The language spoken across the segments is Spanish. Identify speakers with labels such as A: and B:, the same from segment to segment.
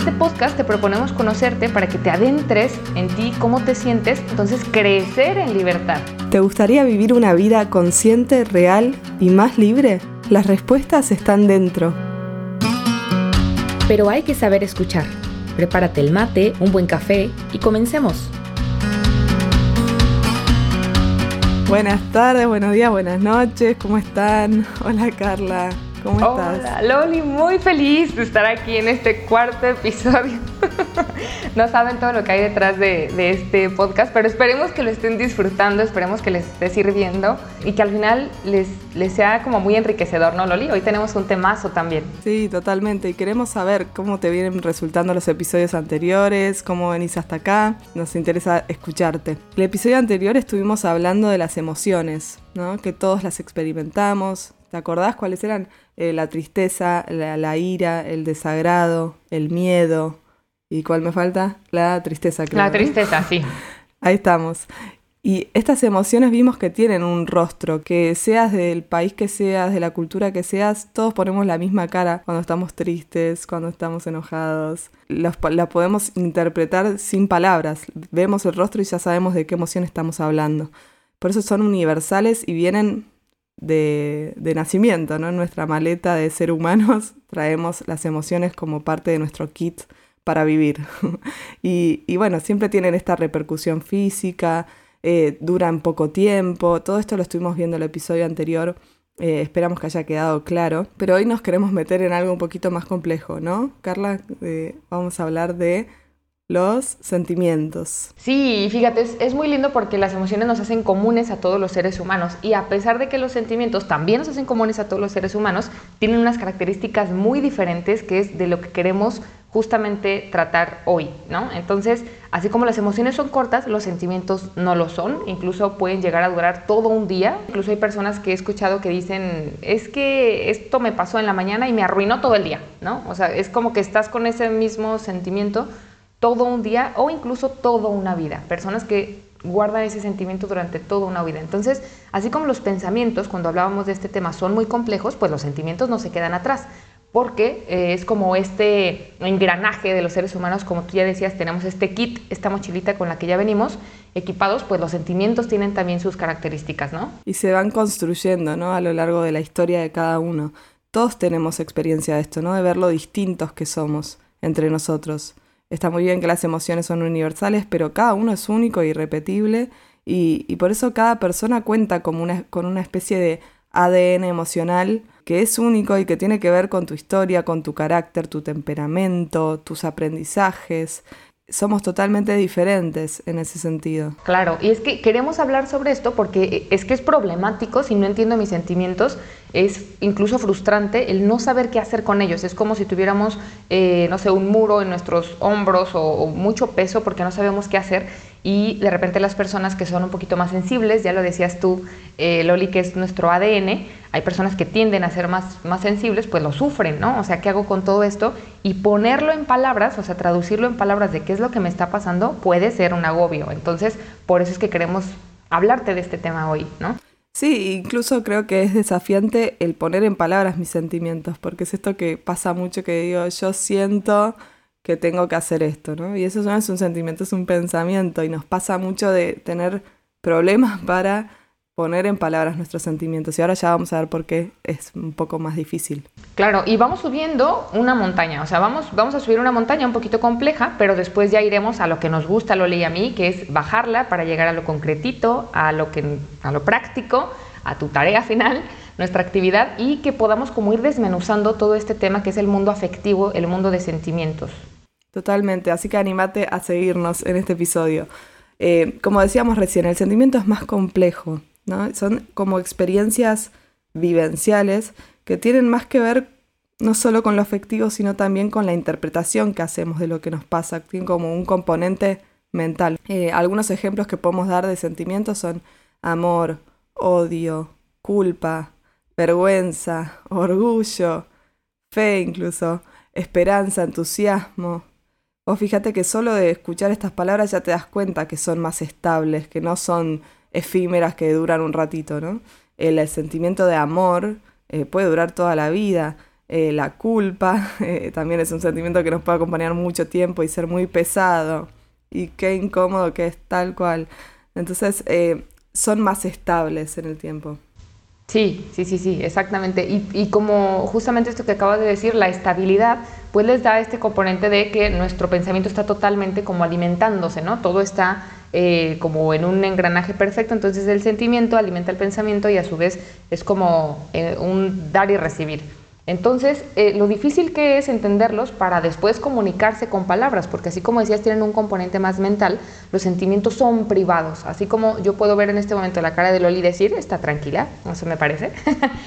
A: este podcast te proponemos conocerte para que te adentres en ti, cómo te sientes, entonces crecer en libertad.
B: ¿Te gustaría vivir una vida consciente, real y más libre? Las respuestas están dentro.
A: Pero hay que saber escuchar. Prepárate el mate, un buen café y comencemos.
B: Buenas tardes, buenos días, buenas noches, ¿cómo están? Hola Carla. ¿Cómo estás?
A: Hola, Loli, muy feliz de estar aquí en este cuarto episodio. no saben todo lo que hay detrás de, este podcast, pero esperemos que lo estén disfrutando, esperemos que les esté sirviendo y que al final les, les sea como muy enriquecedor, ¿no, Loli? Hoy tenemos un temazo también.
B: Sí, totalmente. Y queremos saber cómo te vienen resultando los episodios anteriores, cómo venís hasta acá. Nos interesa escucharte. El episodio anterior estuvimos hablando de las emociones, ¿no? Que todos las experimentamos. ¿Te acordás cuáles eran? Eh, la tristeza, la, ira, el desagrado, el miedo. ¿Y cuál me falta? La tristeza, creo.
A: La tristeza, sí.
B: Ahí estamos. Y estas emociones vimos que tienen un rostro, que seas del país que seas, de la cultura que seas, todos ponemos la misma cara cuando estamos tristes, cuando estamos enojados. la podemos interpretar sin palabras. Vemos el rostro y ya sabemos de qué emoción estamos hablando. Por eso son universales y vienen de, nacimiento, ¿no? En nuestra maleta de ser humanos traemos las emociones como parte de nuestro kit para vivir. y, bueno, siempre tienen esta repercusión física, eh, duran poco tiempo, todo esto lo estuvimos viendo en el episodio anterior, eh, esperamos que haya quedado claro, pero hoy nos queremos meter en algo un poquito más complejo, ¿no? Carla, eh, vamos a hablar de los sentimientos.
A: Sí, fíjate, es, muy lindo porque las emociones nos hacen comunes a todos los seres humanos y a pesar de que los sentimientos también nos hacen comunes a todos los seres humanos, tienen unas características muy diferentes que es de lo que queremos justamente tratar hoy, ¿no? Entonces, así como las emociones son cortas, los sentimientos no lo son, incluso pueden llegar a durar todo un día. Incluso hay personas que he escuchado que dicen, es que esto me pasó en la mañana y me arruinó todo el día, ¿no? O sea, es como que estás con ese mismo sentimiento todo un día o incluso toda una vida. Personas que guardan ese sentimiento durante toda una vida. Entonces, así como los pensamientos, cuando hablábamos de este tema, son muy complejos, pues los sentimientos no se quedan atrás, porque eh, es como este engranaje de los seres humanos, como tú ya decías, tenemos este kit, esta mochilita con la que ya venimos equipados, pues los sentimientos tienen también sus características, ¿no?
B: Y se van construyendo, ¿no? A lo largo de la historia de cada uno. Todos tenemos experiencia de esto, ¿no? De ver lo distintos que somos entre nosotros. Está muy bien que las emociones son universales, pero cada uno es único e irrepetible y, por eso cada persona cuenta una, con una especie de ADN emocional que es único y que tiene que ver con tu historia, con tu carácter, tu temperamento, tus aprendizajes, somos totalmente diferentes en ese sentido.
A: Claro, y es que queremos hablar sobre esto porque es que es problemático, si no entiendo mis sentimientos, es incluso frustrante el no saber qué hacer con ellos. Es como si tuviéramos, eh, no sé, un muro en nuestros hombros o mucho peso porque no sabemos qué hacer y de repente las personas que son un poquito más sensibles, ya lo decías tú, eh, Loli, que es nuestro ADN, hay personas que tienden a ser más, más sensibles, pues lo sufren, ¿no? O sea, ¿qué hago con todo esto? Y ponerlo en palabras, o sea, traducirlo en palabras de qué es lo que me está pasando, puede ser un agobio. Entonces, por eso es que queremos hablarte de este tema hoy, ¿no?
B: Sí, incluso creo que es desafiante el poner en palabras mis sentimientos, porque es esto que pasa mucho que digo, yo siento que tengo que hacer esto, ¿no? Y eso no es un sentimiento, es un pensamiento y nos pasa mucho de tener problemas para poner en palabras nuestros sentimientos. Y ahora ya vamos a ver por qué es un poco más difícil.
A: Claro, y vamos subiendo una montaña, o sea, vamos, vamos a subir una montaña un poquito compleja, pero después ya iremos a lo que nos gusta, lo leí a mí, que es bajarla para llegar a lo concretito, a lo, que, a lo práctico, a tu tarea final nuestra actividad y que podamos como ir desmenuzando todo este tema que es el mundo afectivo, el mundo de sentimientos.
B: Totalmente, así que animate a seguirnos en este episodio. Eh, como decíamos recién, el sentimiento es más complejo, ¿no? Son como experiencias vivenciales que tienen más que ver no solo con lo afectivo, sino también con la interpretación que hacemos de lo que nos pasa. Tienen como un componente mental. Eh, algunos ejemplos que podemos dar de sentimientos son amor, odio, culpa, vergüenza, orgullo, fe incluso, esperanza, entusiasmo. O fíjate que solo de escuchar estas palabras ya te das cuenta que son más estables, que no son efímeras que duran un ratito, ¿no? El, sentimiento de amor eh, puede durar toda la vida. Eh, la culpa eh, también es un sentimiento que nos puede acompañar mucho tiempo y ser muy pesado. Y qué incómodo que es tal cual. Entonces, son más estables en el tiempo.
A: Sí, sí, sí, sí, exactamente. Y, y, como justamente esto que acabas de decir, la estabilidad, pues les da este componente de que nuestro pensamiento está totalmente como alimentándose, ¿no? Todo está eh, como en un engranaje perfecto, entonces el sentimiento alimenta el pensamiento y a su vez es como eh, un dar y recibir. Entonces, eh, lo difícil que es entenderlos para después comunicarse con palabras, porque así como decías, tienen un componente más mental, los sentimientos son privados. Así como yo puedo ver en este momento la cara de Loli decir, está tranquila, eso me parece.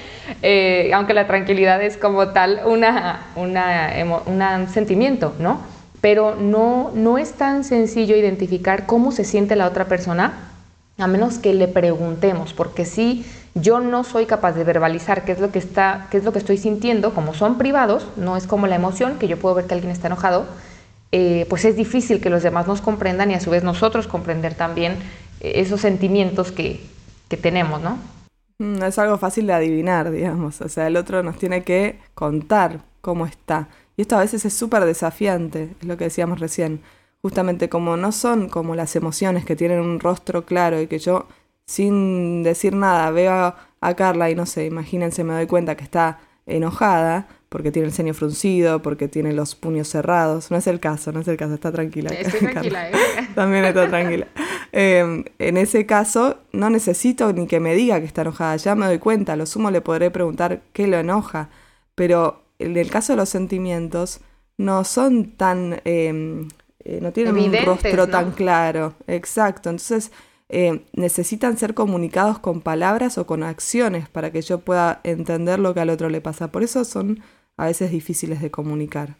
A: aunque la tranquilidad es como tal una, un sentimiento, ¿no? pero no, no es tan sencillo identificar cómo se siente la otra persona a menos que le preguntemos, porque si yo no soy capaz de verbalizar qué es lo que está, qué es lo que estoy sintiendo, como son privados, no es como la emoción, que yo puedo ver que alguien está enojado, eh, pues es difícil que los demás nos comprendan y a su vez nosotros comprender también eh, esos sentimientos que, que tenemos, ¿no?
B: No mm, es algo fácil de adivinar, digamos. O sea, el otro nos tiene que contar cómo está. Y esto a veces es súper desafiante, es lo que decíamos recién. Justamente como no son como las emociones que tienen un rostro claro y que yo sin decir nada veo a, Carla y no sé, imagínense, me doy cuenta que está enojada porque tiene el ceño fruncido, porque tiene los puños cerrados. No es el caso, no es el caso, está tranquila.
A: Estoy tranquila, ¿eh?
B: También está tranquila. Em, en ese caso, no necesito ni que me diga que está enojada, ya me doy cuenta, lo sumo le podré preguntar qué lo enoja, pero en el caso de los sentimientos, no son tan, em, eh, no tienen un rostro tan claro, exacto, entonces eh, necesitan ser comunicados con palabras o con acciones para que yo pueda entender lo que al otro le pasa, por eso son a veces difíciles de comunicar.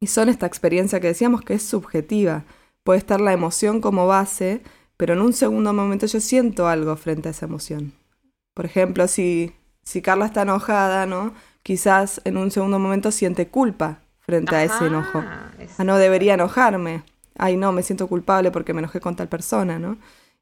B: Y son esta experiencia que decíamos que es subjetiva, puede estar la emoción como base, pero en un segundo momento yo siento algo frente a esa emoción. Por ejemplo, si, si Carla está enojada, ¿no? quizás en un segundo momento siente culpa frente a ese enojo. Ah, no debería enojarme. Ay, no, me siento culpable porque me enojé con tal persona, ¿no?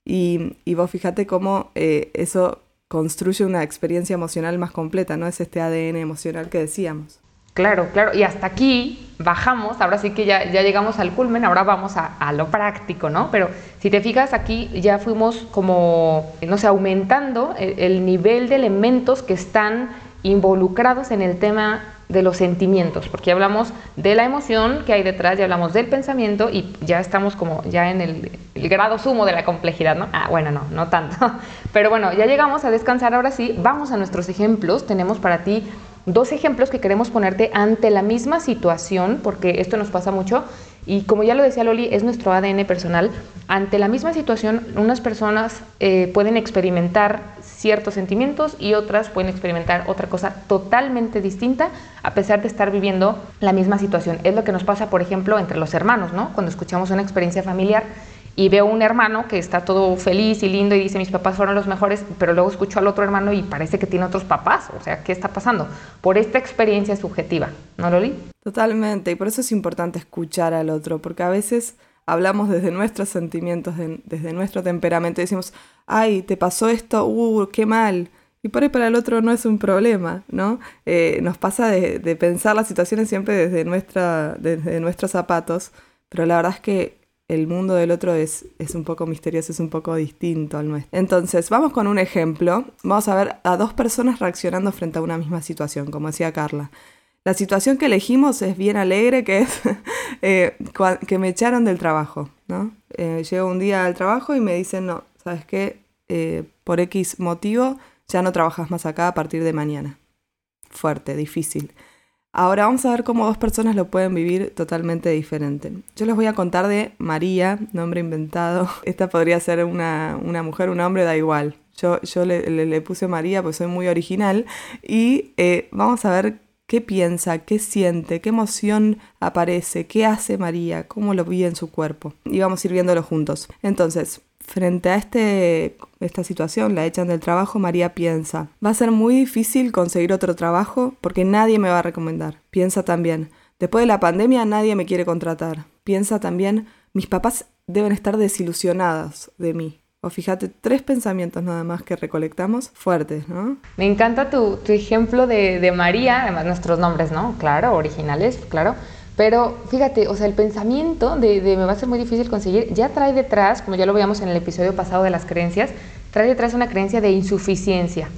B: Y, vos fíjate cómo eh, eso construye una experiencia emocional más completa, ¿no? Es este ADN emocional que decíamos.
A: Claro, claro. Y hasta aquí bajamos, ahora sí que ya, ya llegamos al culmen, ahora vamos a, lo práctico, ¿no? Pero si te fijas aquí ya fuimos como, no sé, aumentando el nivel de elementos que están involucrados en el tema de los sentimientos, porque hablamos de la emoción que hay detrás, ya hablamos del pensamiento y ya estamos como ya en el, grado sumo de la complejidad, ¿no? Ah, bueno, no, no tanto. Pero bueno, ya llegamos a descansar, ahora sí, vamos a nuestros ejemplos. Tenemos para ti dos ejemplos que queremos ponerte ante la misma situación, porque esto nos pasa mucho y como ya lo decía Loli, es nuestro ADN personal. Ante la misma situación, unas personas eh, pueden experimentar ciertos sentimientos y otras pueden experimentar otra cosa totalmente distinta a pesar de estar viviendo la misma situación. Es lo que nos pasa, por ejemplo, entre los hermanos, ¿no? Cuando escuchamos una experiencia familiar y veo un hermano que está todo feliz y lindo y dice mis papás fueron los mejores, pero luego escucho al otro hermano y parece que tiene otros papás. O sea, ¿qué está pasando? Por esta experiencia subjetiva, ¿no, Loli?
B: Totalmente, y por eso es importante escuchar al otro, porque a veces hablamos desde nuestros sentimientos, desde nuestro temperamento, decimos, ay, te pasó esto, uh, qué mal. Y por ahí para el otro no es un problema, ¿no? Eh, nos pasa de, pensar las situaciones siempre desde, nuestra, desde nuestros zapatos, pero la verdad es que el mundo del otro es, es un poco misterioso, es un poco distinto al nuestro. Entonces, vamos con un ejemplo. Vamos a ver a dos personas reaccionando frente a una misma situación, como decía Carla. La situación que elegimos es bien alegre, que es eh, que me echaron del trabajo, ¿no? Eh, llego un día al trabajo y me dicen, no, ¿sabes qué? Eh, por X motivo ya no trabajas más acá a partir de mañana. Fuerte, difícil. Ahora vamos a ver cómo dos personas lo pueden vivir totalmente diferente. Yo les voy a contar de María, nombre inventado. Esta podría ser una, mujer, un hombre, da igual. Yo, yo le, puse María porque soy muy original. Y vamos a ver qué piensa, qué siente, qué emoción aparece, qué hace María, cómo lo vive en su cuerpo. Y vamos a ir viéndolo juntos. Entonces, frente a este, esta situación, la echan del trabajo, María piensa, va a ser muy difícil conseguir otro trabajo porque nadie me va a recomendar. Piensa también, después de la pandemia nadie me quiere contratar. Piensa también, mis papás deben estar desilusionados de mí. O fíjate, tres pensamientos nada más que recolectamos fuertes, ¿no?
A: Me encanta tu, ejemplo de, María, además nuestros nombres, ¿no? Claro, originales, claro. Pero fíjate, o sea, el pensamiento de, de, me va a ser muy difícil conseguir, ya trae detrás, como ya lo veíamos en el episodio pasado de las creencias, trae detrás una creencia de insuficiencia.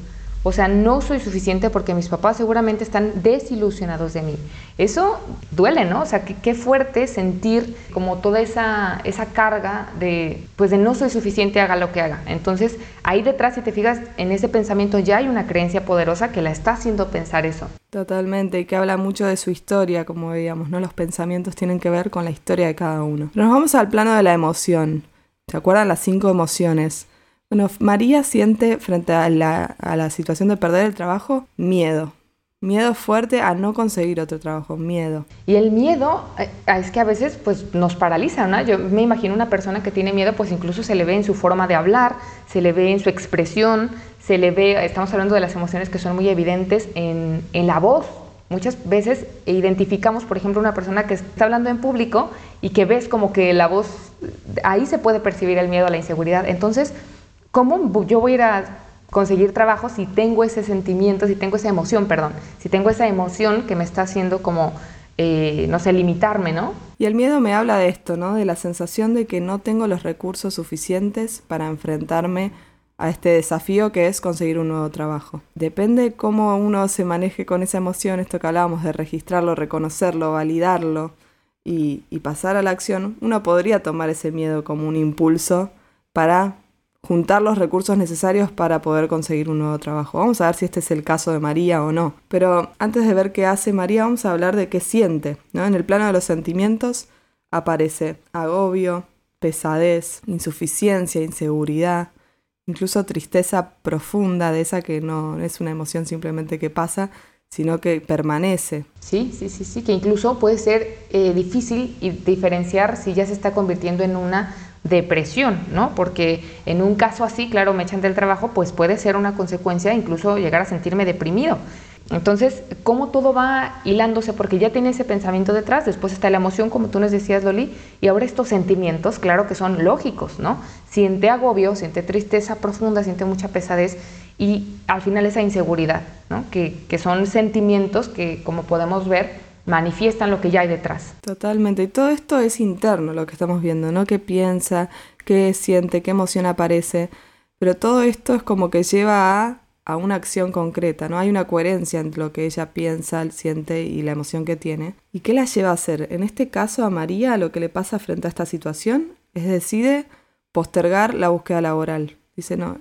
A: O sea, no soy suficiente porque mis papás seguramente están desilusionados de mí. Eso duele, ¿no? O sea, qué fuerte sentir como toda esa, esa carga de, pues de no soy suficiente, haga lo que haga. Entonces, ahí detrás, si te fijas en ese pensamiento, ya hay una creencia poderosa que la está haciendo pensar eso.
B: Totalmente, y que habla mucho de su historia, como veíamos, ¿no? Los pensamientos tienen que ver con la historia de cada uno. Nos vamos al plano de la emoción. ¿Se acuerdan las cinco emociones? Bueno, María siente frente a la, situación de perder el trabajo miedo. Miedo fuerte a no conseguir otro trabajo, miedo.
A: Y el miedo eh, es que a veces pues, nos paraliza, ¿no? Yo me imagino una persona que tiene miedo, pues incluso se le ve en su forma de hablar, se le ve en su expresión, se le ve, estamos hablando de las emociones que son muy evidentes en, en la voz. Muchas veces identificamos, por ejemplo, una persona que está hablando en público y que ves como que la voz, ahí se puede percibir el miedo la inseguridad. Entonces, ¿Cómo yo voy a ir a conseguir trabajo si tengo ese sentimiento, si tengo esa emoción, perdón, si tengo esa emoción que me está haciendo como, eh, no sé, limitarme, ¿no?
B: Y el miedo me habla de esto, ¿no? De la sensación de que no tengo los recursos suficientes para enfrentarme a este desafío que es conseguir un nuevo trabajo. Depende cómo uno se maneje con esa emoción, esto que hablábamos de registrarlo, reconocerlo, validarlo y, y pasar a la acción, uno podría tomar ese miedo como un impulso para juntar los recursos necesarios para poder conseguir un nuevo trabajo. Vamos a ver si este es el caso de María o no. Pero antes de ver qué hace María, vamos a hablar de qué siente. ¿no? En el plano de los sentimientos aparece agobio, pesadez, insuficiencia, inseguridad, incluso tristeza profunda de esa que no es una emoción simplemente que pasa, sino que permanece.
A: Sí, sí, sí, sí, que incluso puede ser eh, difícil diferenciar si ya se está convirtiendo en una depresión, ¿no? Porque en un caso así, claro, me echan del trabajo, pues puede ser una consecuencia incluso llegar a sentirme deprimido. Entonces, ¿cómo todo va hilándose? Porque ya tiene ese pensamiento detrás, después está la emoción, como tú nos decías, Loli, y ahora estos sentimientos, claro que son lógicos, ¿no? Siente agobio, siente tristeza profunda, siente mucha pesadez y al final esa inseguridad, ¿no? Que, que son sentimientos que, como podemos ver, manifiestan lo que ya hay detrás.
B: Totalmente. Y todo esto es interno lo que estamos viendo, ¿no? ¿Qué piensa? ¿Qué siente? ¿Qué emoción aparece? Pero todo esto es como que lleva a, a una acción concreta, ¿no? Hay una coherencia entre lo que ella piensa, siente y la emoción que tiene. ¿Y qué la lleva a hacer? En este caso a María lo que le pasa frente a esta situación es decide postergar la búsqueda laboral. Dice, no,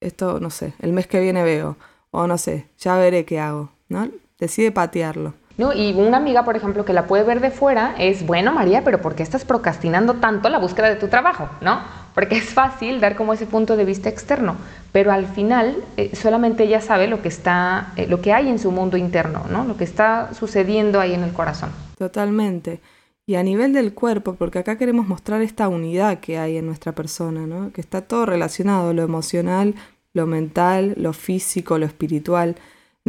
B: esto no sé, el mes que viene veo, o no sé, ya veré qué hago, ¿no? Decide patearlo.
A: Y una amiga, por ejemplo, que la puede ver de fuera es, bueno, María, pero ¿por qué estás procrastinando tanto la búsqueda de tu trabajo? ¿No? Porque es fácil dar como ese punto de vista externo, pero al final eh, solamente ella sabe lo que está, eh, lo que hay en su mundo interno, ¿no? Lo que está sucediendo ahí en el corazón.
B: Totalmente. Y a nivel del cuerpo, porque acá queremos mostrar esta unidad que hay en nuestra persona, ¿no? Que está todo relacionado, lo emocional, lo mental, lo físico, lo espiritual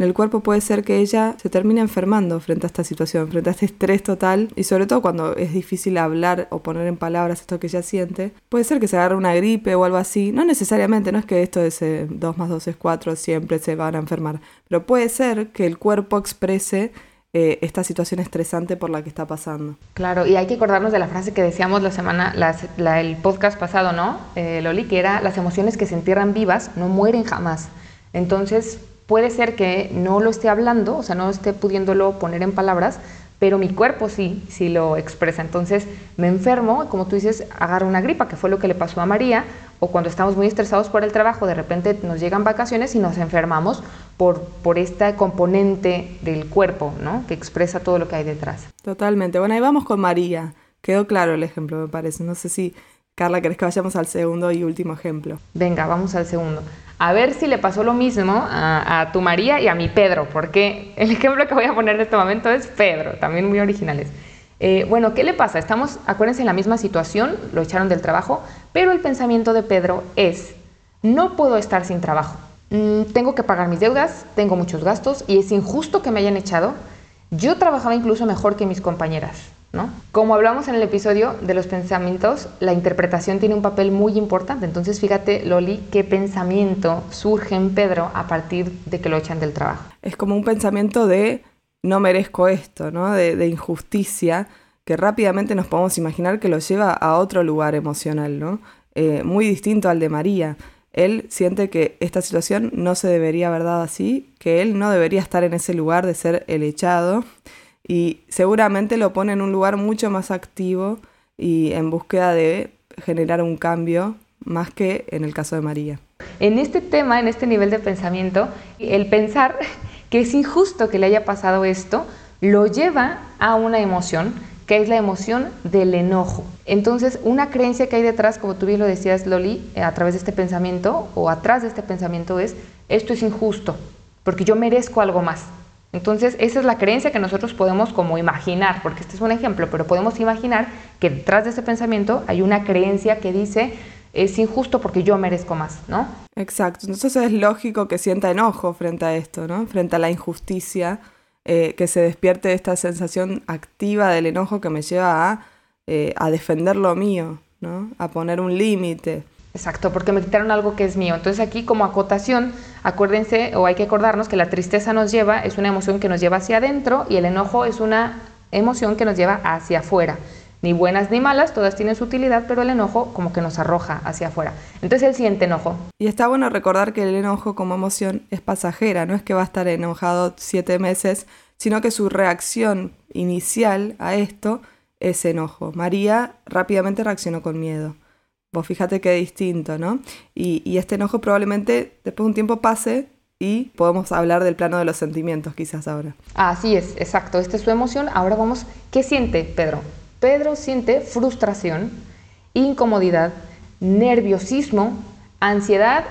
B: en el cuerpo puede ser que ella se termine enfermando frente a esta situación, frente a este estrés total y sobre todo cuando es difícil hablar o poner en palabras esto que ella siente. Puede ser que se agarre una gripe o algo así, no necesariamente, no es que esto de 2 más 2 es 4 siempre se van a enfermar, pero puede ser que el cuerpo exprese eh, esta situación estresante por la que está pasando.
A: Claro, y hay que acordarnos de la frase que decíamos la semana, el podcast pasado, ¿no, eh, Loli? Que era las emociones que se entierran vivas no mueren jamás. Entonces, puede ser que no lo esté hablando, o sea, no esté pudiéndolo poner en palabras, pero mi cuerpo sí, sí lo expresa. Entonces me enfermo, como tú dices, agarro una gripa, que fue lo que le pasó a María, o cuando estamos muy estresados por el trabajo, de repente nos llegan vacaciones y nos enfermamos por, por este componente del cuerpo, ¿no? Que expresa todo lo que hay detrás.
B: Totalmente. Bueno, ahí vamos con María. Quedó claro el ejemplo, me parece. No sé si, Carla, querés que vayamos al segundo y último ejemplo.
A: Venga, vamos al segundo a ver si le pasó lo mismo a, tu María y a mi Pedro, porque el ejemplo que voy a poner en este momento es Pedro, también muy originales. Eh, bueno, ¿qué le pasa? Estamos, acuérdense, en la misma situación, lo echaron del trabajo, pero el pensamiento de Pedro es, no puedo estar sin trabajo, mm, tengo que pagar mis deudas, tengo muchos gastos y es injusto que me hayan echado. Yo trabajaba incluso mejor que mis compañeras. Como hablamos en el episodio de los pensamientos, la interpretación tiene un papel muy importante. Entonces, fíjate, Loli, qué pensamiento surge en Pedro a partir de que lo echan del trabajo.
B: Es como un pensamiento de no merezco esto, ¿no? De, injusticia, que rápidamente nos podemos imaginar que lo lleva a otro lugar emocional. Eh, muy distinto al de María. Él siente que esta situación no se debería haber dado así, que él no debería estar en ese lugar de ser el echado y seguramente lo pone en un lugar mucho más activo y en búsqueda de generar un cambio más que en el caso de María.
A: En este tema, en este nivel de pensamiento, el pensar que es injusto que le haya pasado esto, lo lleva a una emoción que es la emoción del enojo. Entonces, una creencia que hay detrás, como tú bien lo decías, Loli, eh, a través de este pensamiento o atrás de este pensamiento es, esto es injusto, porque yo merezco algo más. Entonces, esa es la creencia que nosotros podemos como imaginar, porque este es un ejemplo, pero podemos imaginar que detrás de ese pensamiento hay una creencia que dice, es injusto porque yo merezco más, ¿no?
B: Exacto, entonces es lógico que sienta enojo frente a esto, ¿no? Frente a la injusticia eh, que se despierte esta sensación activa del enojo que me lleva a, eh, a defender lo mío, ¿no? a poner un límite.
A: Exacto, porque me quitaron algo que es mío. Entonces aquí como acotación, acuérdense o hay que acordarnos que la tristeza nos lleva, es una emoción que nos lleva hacia adentro y el enojo es una emoción que nos lleva hacia afuera. Ni buenas ni malas, todas tienen su utilidad, pero el enojo como que nos arroja hacia afuera. Entonces él siente enojo.
B: Y está bueno recordar que el enojo como emoción es pasajera, no es que va a estar enojado siete meses, sino que su reacción inicial a esto es enojo. María rápidamente reaccionó con miedo. Vos fíjate qué distinto, ¿no? Y, y este enojo probablemente después de un tiempo pase y podemos hablar del plano de los sentimientos quizás ahora.
A: Así es, exacto. Esta es su emoción. Ahora vamos, ¿qué siente Pedro? Pedro siente frustración, incomodidad, nerviosismo, ansiedad,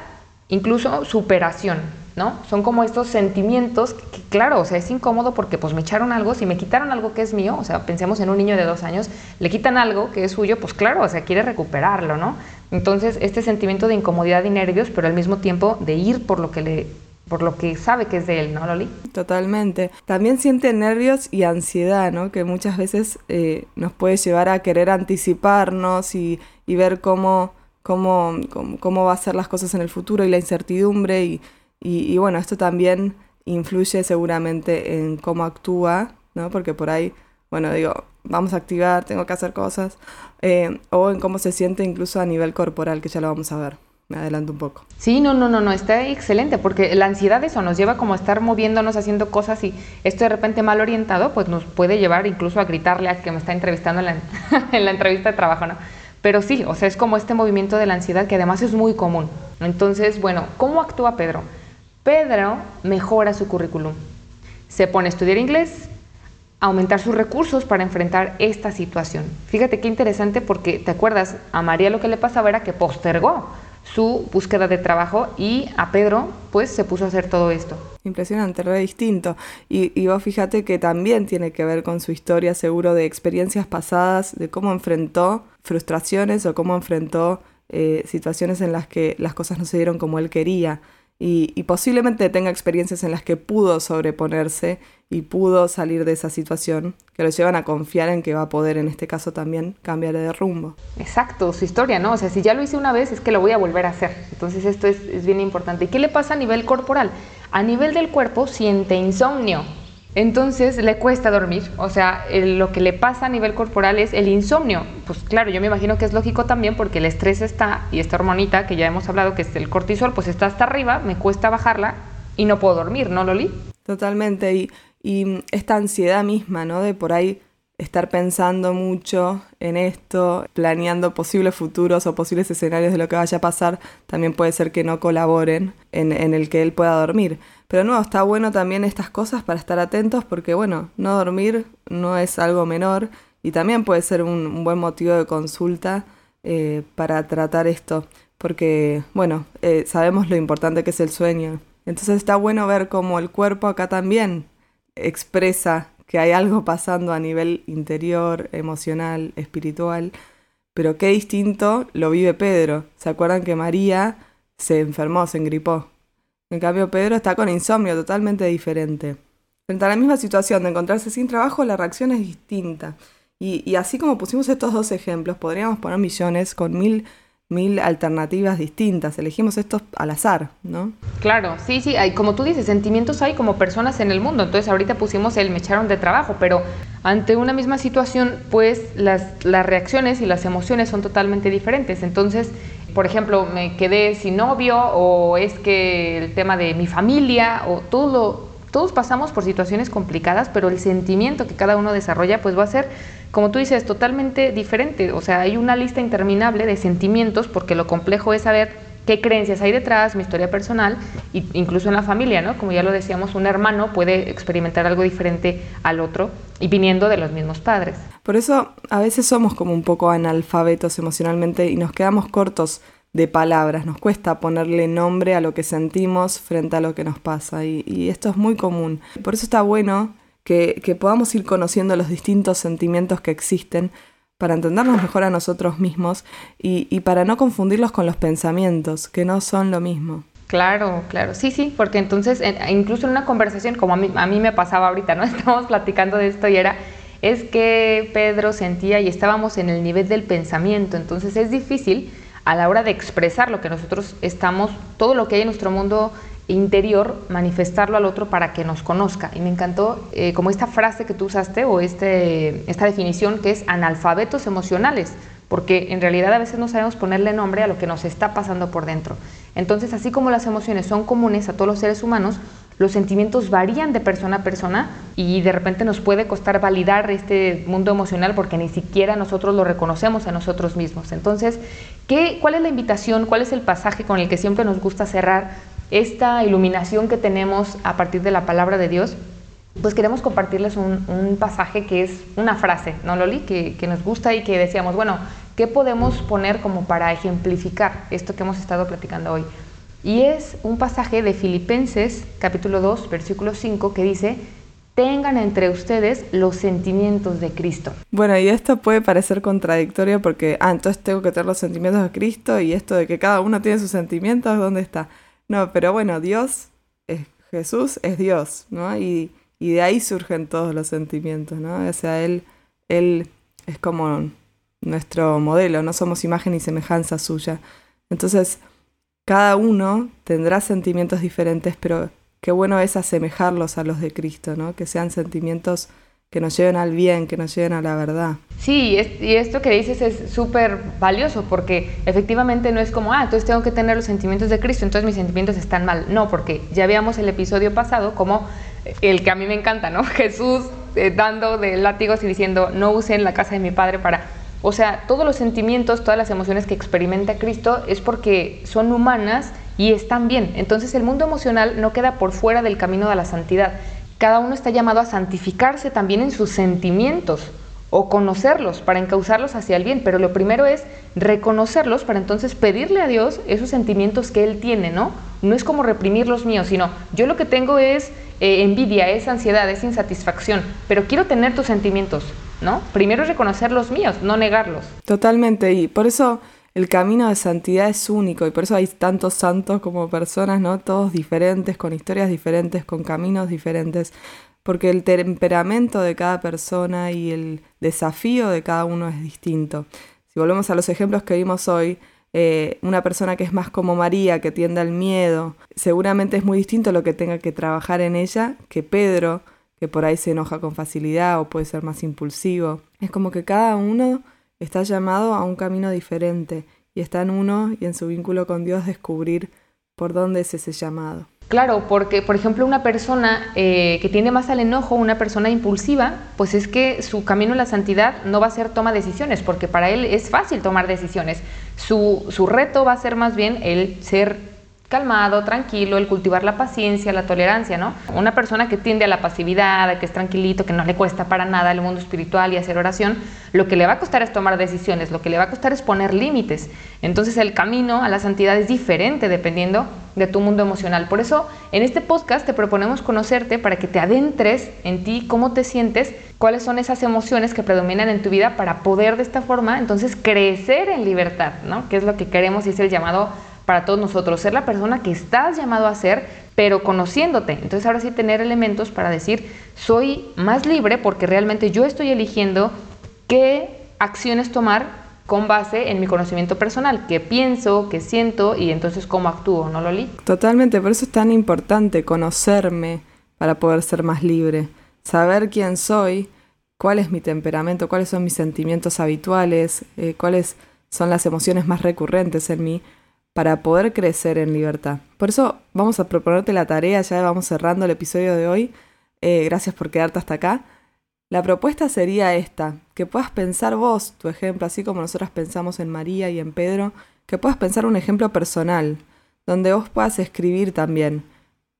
A: incluso superación, ¿no? Son como estos sentimientos que, claro, o sea, es incómodo porque pues me echaron algo, si me quitaron algo que es mío, o sea, pensemos en un niño de dos años, le quitan algo que es suyo, pues claro, o sea, quiere recuperarlo, ¿no? Entonces, este sentimiento de incomodidad y nervios, pero al mismo tiempo de ir por lo que le por lo que sabe que es de él, ¿no, Loli?
B: Totalmente. También siente nervios y ansiedad, ¿no? Que muchas veces eh, nos puede llevar a querer anticiparnos y, ver cómo, cómo, cómo, va a ser las cosas en el futuro y la incertidumbre. Y, y, bueno, esto también influye seguramente en cómo actúa, ¿no? Porque por ahí, bueno, digo, vamos a activar, tengo que hacer cosas, eh, o en cómo se siente incluso a nivel corporal, que ya lo vamos a ver me adelanto un poco.
A: Sí, no, no, no, no, está excelente, porque la ansiedad eso nos lleva como a estar moviéndonos, haciendo cosas y esto de repente mal orientado, pues nos puede llevar incluso a gritarle a que me está entrevistando en la, en la entrevista de trabajo, ¿no? Pero sí, o sea, es como este movimiento de la ansiedad que además es muy común. Entonces, bueno, ¿cómo actúa Pedro? Pedro mejora su currículum. Se pone a estudiar inglés, aumentar sus recursos para enfrentar esta situación. Fíjate qué interesante porque, ¿te acuerdas? A María lo que le pasaba era que postergó su búsqueda de trabajo y a Pedro pues se puso a hacer todo esto.
B: Impresionante, re distinto. Y, y, vos fíjate que también tiene que ver con su historia seguro de experiencias pasadas, de cómo enfrentó frustraciones o cómo enfrentó eh, situaciones en las que las cosas no se dieron como él quería y, posiblemente tenga experiencias en las que pudo sobreponerse y pudo salir de esa situación, que lo llevan a confiar en que va a poder en este caso también cambiar de rumbo.
A: Exacto, su historia, ¿no? O sea, si ya lo hice una vez es que lo voy a volver a hacer. Entonces esto es, es bien importante. ¿Y qué le pasa a nivel corporal? A nivel del cuerpo siente insomnio. Entonces le cuesta dormir, o sea, lo que le pasa a nivel corporal es el insomnio. Pues claro, yo me imagino que es lógico también porque el estrés está, y esta hormonita que ya hemos hablado, que es el cortisol, pues está hasta arriba, me cuesta bajarla y no puedo dormir, ¿no, Loli?
B: Totalmente, y, y esta ansiedad misma, ¿no? De por ahí estar pensando mucho en esto, planeando posibles futuros o posibles escenarios de lo que vaya a pasar, también puede ser que no colaboren en, el que él pueda dormir. Pero no, está bueno también estas cosas para estar atentos porque, bueno, no dormir no es algo menor y también puede ser un, buen motivo de consulta eh, para tratar esto, porque, bueno, eh, sabemos lo importante que es el sueño. Entonces está bueno ver cómo el cuerpo acá también expresa que hay algo pasando a nivel interior, emocional, espiritual, pero qué distinto lo vive Pedro. ¿Se acuerdan que María se enfermó, se engripó? En cambio, Pedro está con insomnio totalmente diferente. Frente a la misma situación de encontrarse sin trabajo, la reacción es distinta. Y, así como pusimos estos dos ejemplos, podríamos poner millones con mil, mil alternativas distintas. Elegimos estos al azar, ¿no?
A: Claro, sí, sí, hay, como tú dices, sentimientos hay como personas en el mundo. Entonces ahorita pusimos el me echaron de trabajo, pero ante una misma situación, pues las, las reacciones y las emociones son totalmente diferentes. Entonces, por ejemplo, me quedé sin novio o es que el tema de mi familia o todo todos pasamos por situaciones complicadas, pero el sentimiento que cada uno desarrolla pues va a ser, como tú dices, totalmente diferente. O sea, hay una lista interminable de sentimientos porque lo complejo es saber qué creencias hay detrás, mi historia personal, e incluso en la familia, ¿no? Como ya lo decíamos, un hermano puede experimentar algo diferente al otro y viniendo de los mismos padres.
B: Por eso a veces somos como un poco analfabetos emocionalmente y nos quedamos cortos de palabras, nos cuesta ponerle nombre a lo que sentimos frente a lo que nos pasa y, esto es muy común. Por eso está bueno que, podamos ir conociendo los distintos sentimientos que existen para entendernos mejor a nosotros mismos y, para no confundirlos con los pensamientos, que no son lo mismo.
A: Claro, claro, sí, sí, porque entonces incluso en una conversación, como a mí, a mí me pasaba ahorita, ¿no? Estamos platicando de esto y era, es que Pedro sentía y estábamos en el nivel del pensamiento, entonces es difícil a la hora de expresar lo que nosotros estamos, todo lo que hay en nuestro mundo interior, manifestarlo al otro para que nos conozca. Y me encantó eh, como esta frase que tú usaste o este, esta definición que es analfabetos emocionales, porque en realidad a veces no sabemos ponerle nombre a lo que nos está pasando por dentro. Entonces, así como las emociones son comunes a todos los seres humanos, los sentimientos varían de persona a persona y de repente nos puede costar validar este mundo emocional porque ni siquiera nosotros lo reconocemos a nosotros mismos. Entonces, ¿qué, ¿cuál es la invitación? ¿Cuál es el pasaje con el que siempre nos gusta cerrar esta iluminación que tenemos a partir de la palabra de Dios? Pues queremos compartirles un, pasaje que es una frase, ¿no, Loli? Que, que nos gusta y que decíamos, bueno, ¿qué podemos poner como para ejemplificar esto que hemos estado platicando hoy? Y es un pasaje de Filipenses capítulo 2, versículo 5 que dice, tengan entre ustedes los sentimientos de Cristo.
B: Bueno, y esto puede parecer contradictorio porque, ah, entonces tengo que tener los sentimientos de Cristo y esto de que cada uno tiene sus sentimientos, ¿dónde está? No, pero bueno, Dios, es, Jesús es Dios, ¿no? Y, y de ahí surgen todos los sentimientos, ¿no? O sea, Él, él es como nuestro modelo, no somos imagen y semejanza suya. Entonces, cada uno tendrá sentimientos diferentes, pero qué bueno es asemejarlos a los de Cristo, ¿no? Que sean sentimientos que nos lleven al bien, que nos lleven a la verdad.
A: Sí, y esto que dices es súper valioso porque efectivamente no es como, ah, entonces tengo que tener los sentimientos de Cristo, entonces mis sentimientos están mal. No, porque ya veíamos el episodio pasado como el que a mí me encanta, ¿no? Jesús eh, dando de látigos y diciendo, no usen la casa de mi padre para o sea, todos los sentimientos, todas las emociones que experimenta Cristo es porque son humanas y están bien. Entonces el mundo emocional no queda por fuera del camino de la santidad. Cada uno está llamado a santificarse también en sus sentimientos o conocerlos para encauzarlos hacia el bien, pero lo primero es reconocerlos para entonces pedirle a Dios esos sentimientos que Él tiene, ¿no? No es como reprimir los míos, sino yo lo que tengo es eh, envidia, es ansiedad, es insatisfacción, pero quiero tener tus sentimientos, ¿no? Primero reconocer los míos, no negarlos.
B: Totalmente, y por eso el camino de santidad es único y por eso hay tantos santos como personas, ¿no? Todos diferentes, con historias diferentes, con caminos diferentes, porque el temperamento de cada persona y el desafío de cada uno es distinto. Si volvemos a los ejemplos que vimos hoy, eh, una persona que es más como María, que tiende al miedo, seguramente es muy distinto lo que tenga que trabajar en ella que Pedro, que por ahí se enoja con facilidad o puede ser más impulsivo. Es como que cada uno está llamado a un camino diferente y está en uno y en su vínculo con Dios descubrir por dónde es ese llamado.
A: Claro, porque por ejemplo una persona eh, que tiende más al enojo, una persona impulsiva, pues es que su camino a la santidad no va a ser toma decisiones, porque para él es fácil tomar decisiones. Su, su reto va a ser más bien el ser calmado, tranquilo, el cultivar la paciencia, la tolerancia, ¿no? Una persona que tiende a la pasividad, que es tranquilito, que no le cuesta para nada el mundo espiritual y hacer oración, lo que le va a costar es tomar decisiones, lo que le va a costar es poner límites. Entonces el camino a la santidad es diferente dependiendo de tu mundo emocional. Por eso en este podcast te proponemos conocerte para que te adentres en ti, cómo te sientes, cuáles son esas emociones que predominan en tu vida para poder de esta forma entonces crecer en libertad, ¿no? Que es lo que queremos y es el llamado para todos nosotros, ser la persona que estás llamado a ser, pero conociéndote. Entonces ahora sí tener elementos para decir, soy más libre porque realmente yo estoy eligiendo qué acciones tomar con base en mi conocimiento personal, qué pienso, qué siento y entonces cómo actúo, ¿no, Loli?
B: Totalmente, por eso es tan importante conocerme para poder ser más libre, saber quién soy, cuál es mi temperamento, cuáles son mis sentimientos habituales, eh, cuáles son las emociones más recurrentes en mí, para poder crecer en libertad. Por eso vamos a proponerte la tarea, ya vamos cerrando el episodio de hoy. Eh, gracias por quedarte hasta acá. La propuesta sería esta, que puedas pensar vos tu ejemplo, así como nosotras pensamos en María y en Pedro, que puedas pensar un ejemplo personal, donde vos puedas escribir también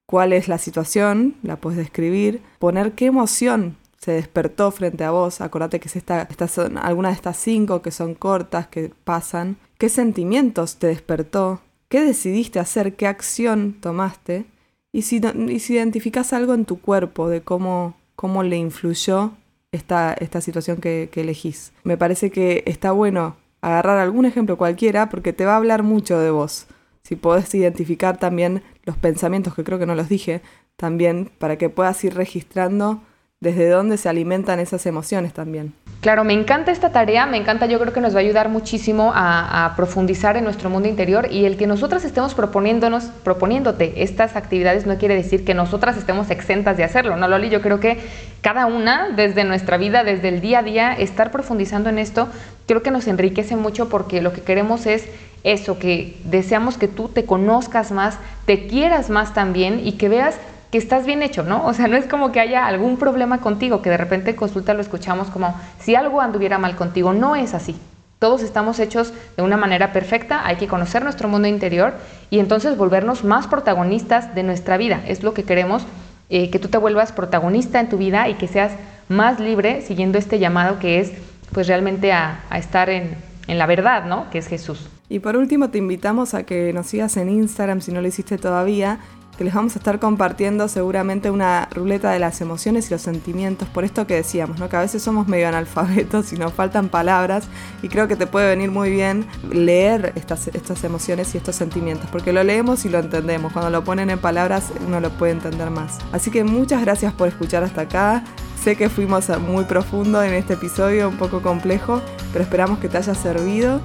B: cuál es la situación, la puedes describir, poner qué emoción se despertó frente a vos, acordate que es son algunas de estas cinco que son cortas, que pasan, qué sentimientos te despertó, qué decidiste hacer, qué acción tomaste, y si, si identificas algo en tu cuerpo de cómo cómo le influyó esta, esta situación que, elegís. Me parece que está bueno agarrar algún ejemplo cualquiera porque te va a hablar mucho de vos. Si podés identificar también los pensamientos, que creo que no los dije, también para que puedas ir registrando desde dónde se alimentan esas emociones también.
A: Claro, me encanta esta tarea, me encanta, yo creo que nos va a ayudar muchísimo a, profundizar en nuestro mundo interior y el que nosotras estemos proponiéndonos, proponiéndote estas actividades no quiere decir que nosotras estemos exentas de hacerlo, ¿no, Loli? Yo creo que cada una, desde nuestra vida, desde el día a día, estar profundizando en esto, creo que nos enriquece mucho porque lo que queremos es eso, que deseamos que tú te conozcas más, te quieras más también y que veas que estás bien hecho, ¿no? O sea, no es como que haya algún problema contigo, que de repente en consulta lo escuchamos como si algo anduviera mal contigo. No es así. Todos estamos hechos de una manera perfecta, hay que conocer nuestro mundo interior y entonces volvernos más protagonistas de nuestra vida. Es lo que queremos, eh, que tú te vuelvas protagonista en tu vida y que seas más libre siguiendo este llamado que es pues realmente a, a estar en, en la verdad, ¿no? Que es Jesús.
B: Y por último te invitamos a que nos sigas en Instagram si no lo hiciste todavía que les vamos a estar compartiendo seguramente una ruleta de las emociones y los sentimientos, por esto que decíamos, ¿no? que a veces somos medio analfabetos y nos faltan palabras y creo que te puede venir muy bien leer estas, estas emociones y estos sentimientos, porque lo leemos y lo entendemos, cuando lo ponen en palabras uno lo puede entender más. Así que muchas gracias por escuchar hasta acá. Sé que fuimos muy profundo en este episodio, un poco complejo, pero esperamos que te haya servido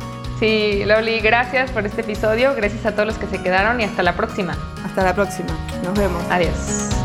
A: Sí, Loli, gracias por este episodio, gracias a todos los que se quedaron y hasta la próxima.
B: Hasta la próxima, nos vemos.
A: Adiós.